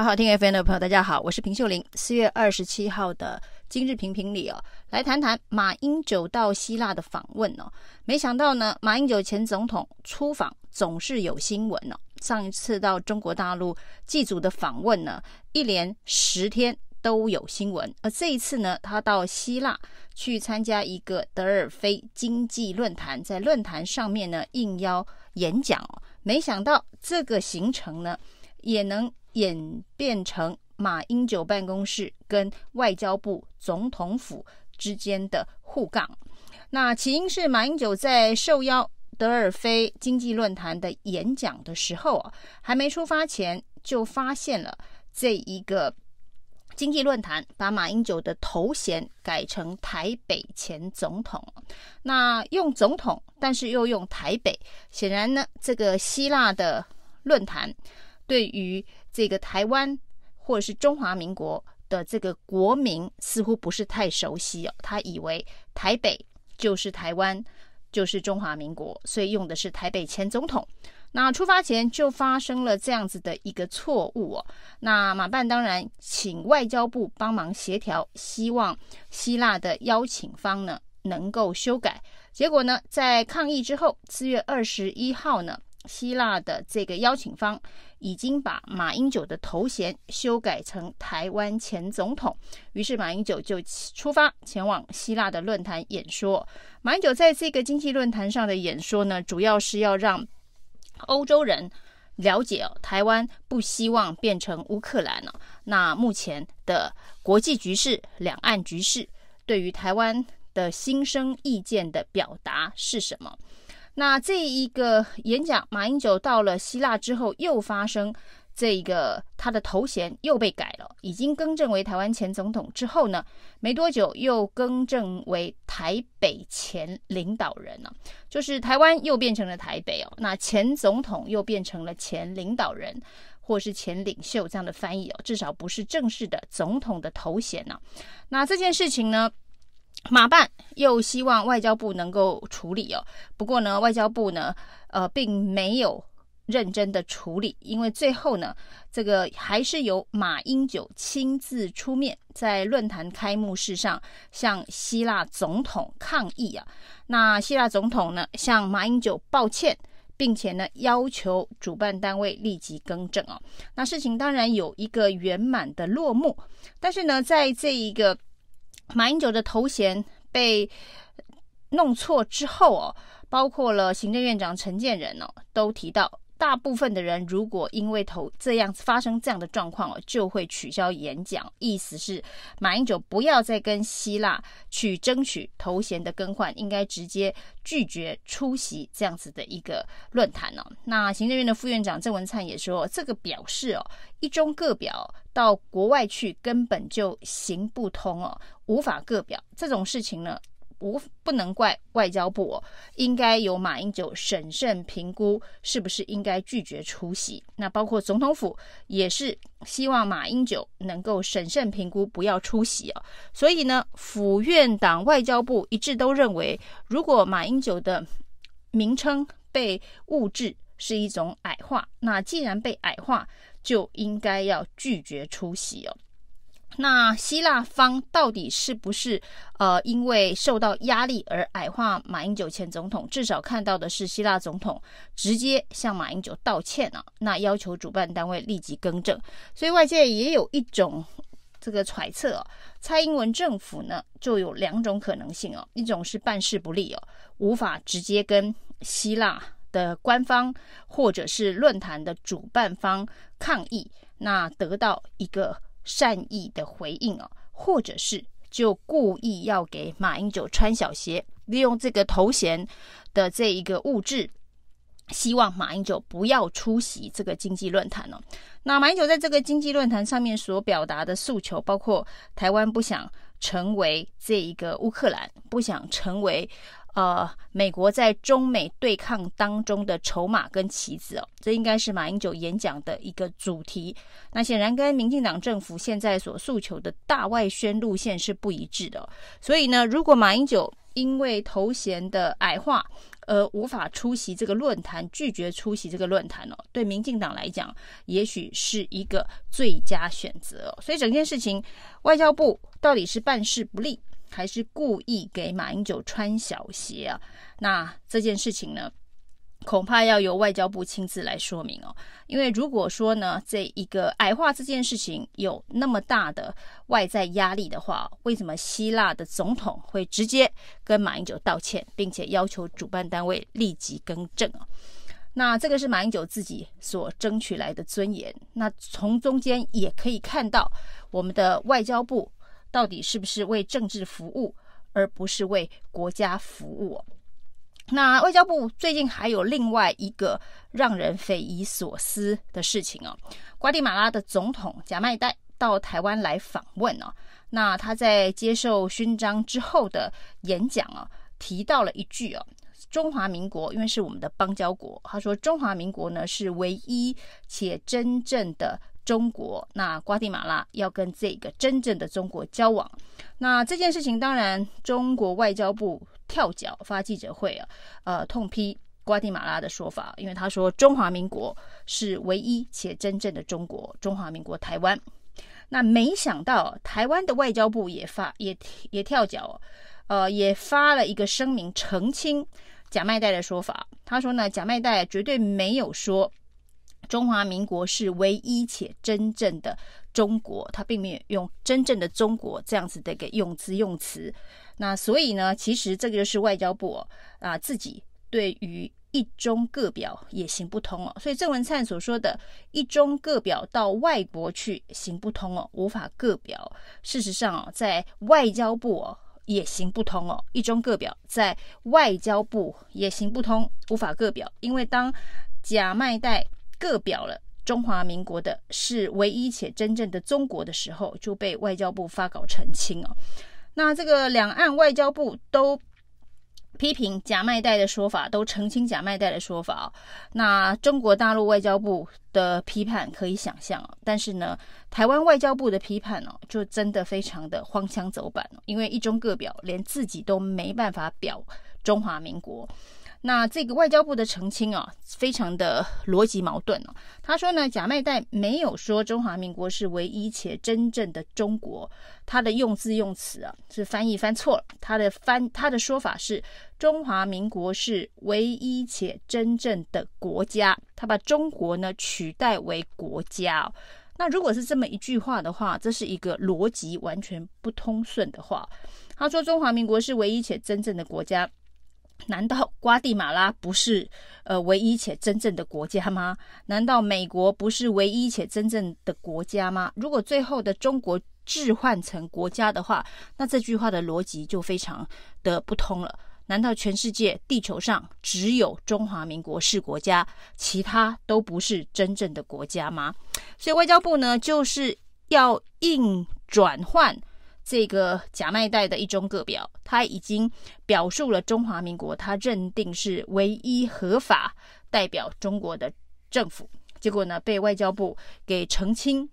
好好听 FM 的朋友，大家好，我是平秀玲。四月二十七号的今日评评里哦，来谈谈马英九到希腊的访问哦。没想到呢，马英九前总统出访总是有新闻哦。上一次到中国大陆祭祖的访问呢，一连十天都有新闻。而这一次呢，他到希腊去参加一个德尔菲经济论坛，在论坛上面呢应邀演讲哦。没想到这个行程呢，也能。演变成马英九办公室跟外交部总统府之间的互杠。那起因是马英九在受邀德尔菲经济论坛的演讲的时候啊，还没出发前就发现了这一个经济论坛把马英九的头衔改成台北前总统。那用总统，但是又用台北，显然呢，这个希腊的论坛对于这个台湾或者是中华民国的这个国民似乎不是太熟悉哦，他以为台北就是台湾，就是中华民国，所以用的是台北前总统。那出发前就发生了这样子的一个错误哦。那马办当然请外交部帮忙协调，希望希腊的邀请方呢能够修改。结果呢，在抗议之后，四月二十一号呢。希腊的这个邀请方已经把马英九的头衔修改成台湾前总统，于是马英九就出发前往希腊的论坛演说。马英九在这个经济论坛上的演说呢，主要是要让欧洲人了解哦，台湾不希望变成乌克兰了。那目前的国际局势、两岸局势，对于台湾的新生意见的表达是什么？那这一个演讲，马英九到了希腊之后，又发生这个他的头衔又被改了，已经更正为台湾前总统之后呢，没多久又更正为台北前领导人了，就是台湾又变成了台北哦，那前总统又变成了前领导人或是前领袖这样的翻译哦，至少不是正式的总统的头衔呢。那这件事情呢，马办又希望外交部能够处理哦，不过呢，外交部呢，呃，并没有认真的处理，因为最后呢，这个还是由马英九亲自出面，在论坛开幕式上向希腊总统抗议啊。那希腊总统呢，向马英九抱歉，并且呢，要求主办单位立即更正哦。那事情当然有一个圆满的落幕，但是呢，在这一个。马英九的头衔被弄错之后哦，包括了行政院长陈建仁哦，都提到，大部分的人如果因为头这样发生这样的状况哦，就会取消演讲。意思是马英九不要再跟希腊去争取头衔的更换，应该直接拒绝出席这样子的一个论坛哦。那行政院的副院长郑文灿也说，这个表示哦，一中各表。到国外去根本就行不通哦，无法各表这种事情呢，无不能怪外交部哦，应该由马英九审慎评估是不是应该拒绝出席。那包括总统府也是希望马英九能够审慎评估不要出席哦。所以呢，府院党外交部一致都认为，如果马英九的名称被误致是一种矮化，那既然被矮化。就应该要拒绝出席哦。那希腊方到底是不是呃因为受到压力而矮化马英九前总统？至少看到的是希腊总统直接向马英九道歉啊，那要求主办单位立即更正。所以外界也有一种这个揣测哦，蔡英文政府呢就有两种可能性哦，一种是办事不力哦，无法直接跟希腊。的官方或者是论坛的主办方抗议，那得到一个善意的回应哦，或者是就故意要给马英九穿小鞋，利用这个头衔的这一个物质，希望马英九不要出席这个经济论坛哦。那马英九在这个经济论坛上面所表达的诉求，包括台湾不想成为这一个乌克兰，不想成为呃，美国在中美对抗当中的筹码跟棋子哦，这应该是马英九演讲的一个主题。那显然跟民进党政府现在所诉求的大外宣路线是不一致的。所以呢，如果马英九因为头衔的矮化而无法出席这个论坛，拒绝出席这个论坛哦，对民进党来讲，也许是一个最佳选择哦。所以整件事情，外交部到底是办事不力，还是故意给马英九穿小鞋啊？那这件事情呢，恐怕要由外交部亲自来说明哦。因为如果说呢，这一个矮化这件事情有那么大的外在压力的话，为什么希腊的总统会直接跟马英九道歉，并且要求主办单位立即更正啊？那这个是马英九自己所争取来的尊严。那从中间也可以看到我们的外交部。到底是不是为政治服务，而不是为国家服务？那外交部最近还有另外一个让人匪夷所思的事情哦。瓜地马拉的总统贾迈代到台湾来访问哦，那他在接受勋章之后的演讲啊，提到了一句哦：“中华民国因为是我们的邦交国，他说中华民国呢是唯一且真正的。”中国，那瓜地马拉要跟这个真正的中国交往，那这件事情当然中国外交部跳脚发记者会啊，呃，痛批瓜地马拉的说法，因为他说中华民国是唯一且真正的中国，中华民国台湾。那没想到台湾的外交部也发也也跳脚，呃，也发了一个声明澄清贾麦代的说法。他说呢，贾麦代绝对没有说。中华民国是唯一且真正的中国，他并没有用“真正的中国”这样子的一个用词用词。那所以呢，其实这个就是外交部哦啊、自己对于一中各表也行不通哦。所以郑文灿所说的一中各表到外国去行不通哦，无法各表。事实上哦，在外交部哦也行不通哦，一中各表在外交部也行不通，无法各表，因为当贾麦代。各表了中华民国的是唯一且真正的中国的时候，就被外交部发稿澄清哦。那这个两岸外交部都批评假卖代的说法，都澄清假卖代的说法。那中国大陆外交部的批判可以想象哦，但是呢，台湾外交部的批判哦，就真的非常的荒腔走板哦，因为一中各表，连自己都没办法表中华民国。那这个外交部的澄清啊，非常的逻辑矛盾哦。他说呢，贾麦代没有说中华民国是唯一且真正的中国，他的用字用词啊是翻译翻错了。他的翻他的说法是中华民国是唯一且真正的国家，他把中国呢取代为国家哦。那如果是这么一句话的话，这是一个逻辑完全不通顺的话。他说中华民国是唯一且真正的国家。难道瓜地马拉不是呃唯一且真正的国家吗？难道美国不是唯一且真正的国家吗？如果最后的中国置换成国家的话，那这句话的逻辑就非常的不通了。难道全世界地球上只有中华民国是国家，其他都不是真正的国家吗？所以外交部呢，就是要硬转换。这个贾麦代的一中各表，他已经表述了中华民国，他认定是唯一合法代表中国的政府。结果呢，被外交部给澄清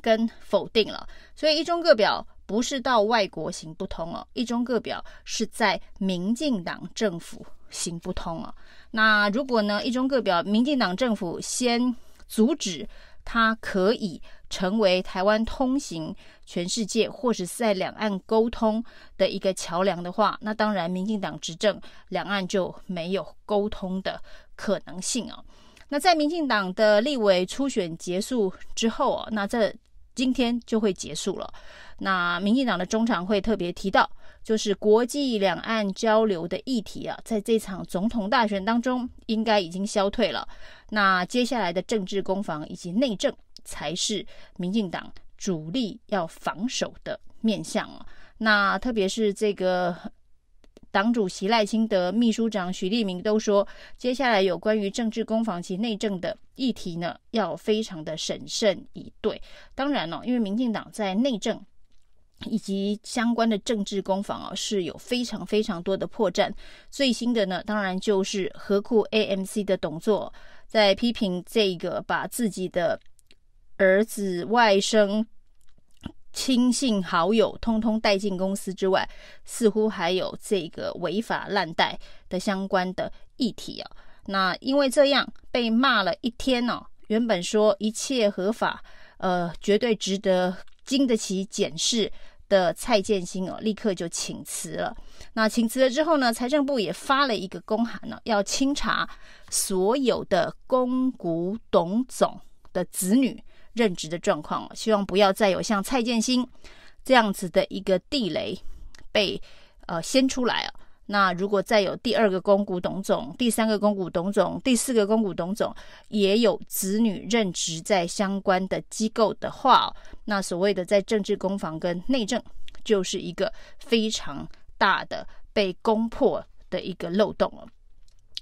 跟否定了。所以一中各表不是到外国行不通哦，一中各表是在民进党政府行不通哦。那如果呢，一中各表，民进党政府先阻止。它可以成为台湾通行全世界，或者是在两岸沟通的一个桥梁的话，那当然民进党执政，两岸就没有沟通的可能性哦。那在民进党的立委初选结束之后哦，那这今天就会结束了。那民进党的中常会特别提到，就是国际两岸交流的议题啊，在这场总统大选当中，应该已经消退了。那接下来的政治攻防以及内政，才是民进党主力要防守的面向哦。那特别是这个党主席赖清德、秘书长许立明都说，接下来有关于政治攻防及内政的议题呢，要非常的审慎以对。当然了，因为民进党在内政。以及相关的政治攻防啊，是有非常非常多的破绽。最新的呢，当然就是何库 AMC 的董座，在批评这个把自己的儿子、外甥、亲信好友通通带进公司之外，似乎还有这个违法滥贷的相关的议题啊。那因为这样被骂了一天呢、哦，原本说一切合法，呃，绝对值得经得起检视。的蔡建兴哦，立刻就请辞了。那请辞了之后呢，财政部也发了一个公函呢，要清查所有的公股董总的子女任职的状况，希望不要再有像蔡建兴这样子的一个地雷被呃掀出来啊。那如果再有第二个公股董总、第三个公股董总、第四个公股董总也有子女任职在相关的机构的话，那所谓的在政治攻防跟内政，就是一个非常大的被攻破的一个漏洞了。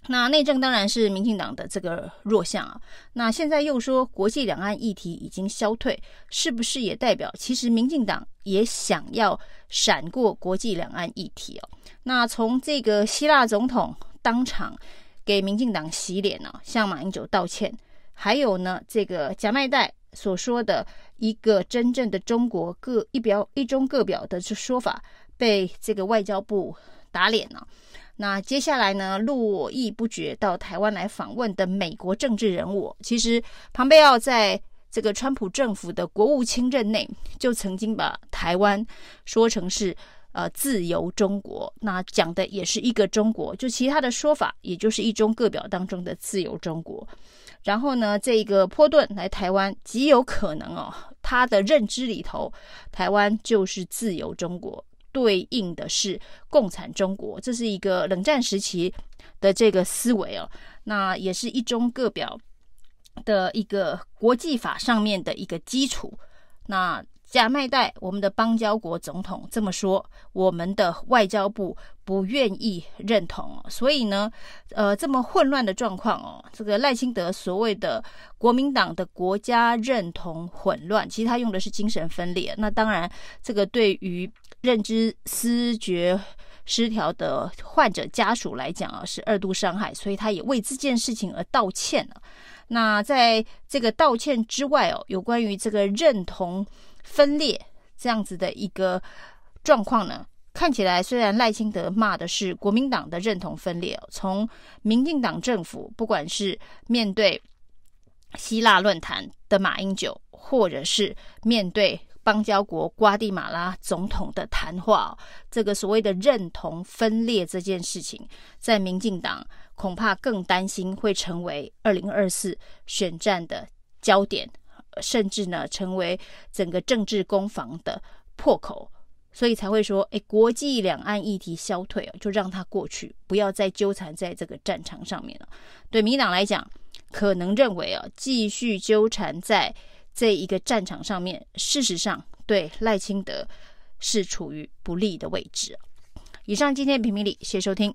那内政当然是民进党的这个弱项啊。那现在又说国际两岸议题已经消退，是不是也代表其实民进党也想要闪过国际两岸议题哦？那从这个希腊总统当场给民进党洗脸呢，向马英九道歉，还有呢这个贾麦代所说的一个真正的中国各一表一中各表的这说法，被这个外交部打脸了。那接下来呢，络绎不绝到台湾来访问的美国政治人物，其实庞贝奥在这个川普政府的国务卿任内，就曾经把台湾说成是呃自由中国，那讲的也是一个中国，就其他的说法，也就是一中各表当中的自由中国。然后呢，这个波顿来台湾极有可能哦，他的认知里头，台湾就是自由中国。对应的是共产中国，这是一个冷战时期的这个思维哦，那也是一中各表的一个国际法上面的一个基础，那。贾麦岱，我们的邦交国总统这么说，我们的外交部不愿意认同，所以呢，呃，这么混乱的状况哦，这个赖清德所谓的国民党的国家认同混乱，其实他用的是精神分裂。那当然，这个对于认知思觉失调的患者家属来讲啊，是二度伤害，所以他也为这件事情而道歉了。那在这个道歉之外哦，有关于这个认同。分裂这样子的一个状况呢，看起来虽然赖清德骂的是国民党的认同分裂，从民进党政府不管是面对希腊论坛的马英九，或者是面对邦交国瓜地马拉总统的谈话，这个所谓的认同分裂这件事情，在民进党恐怕更担心会成为二零二四选战的焦点。甚至呢，成为整个政治攻防的破口，所以才会说，哎，国际两岸议题消退，就让它过去，不要再纠缠在这个战场上面了。对民党来讲，可能认为啊，继续纠缠在这一个战场上面，事实上对赖清德是处于不利的位置。以上今天评评理，谢谢收听。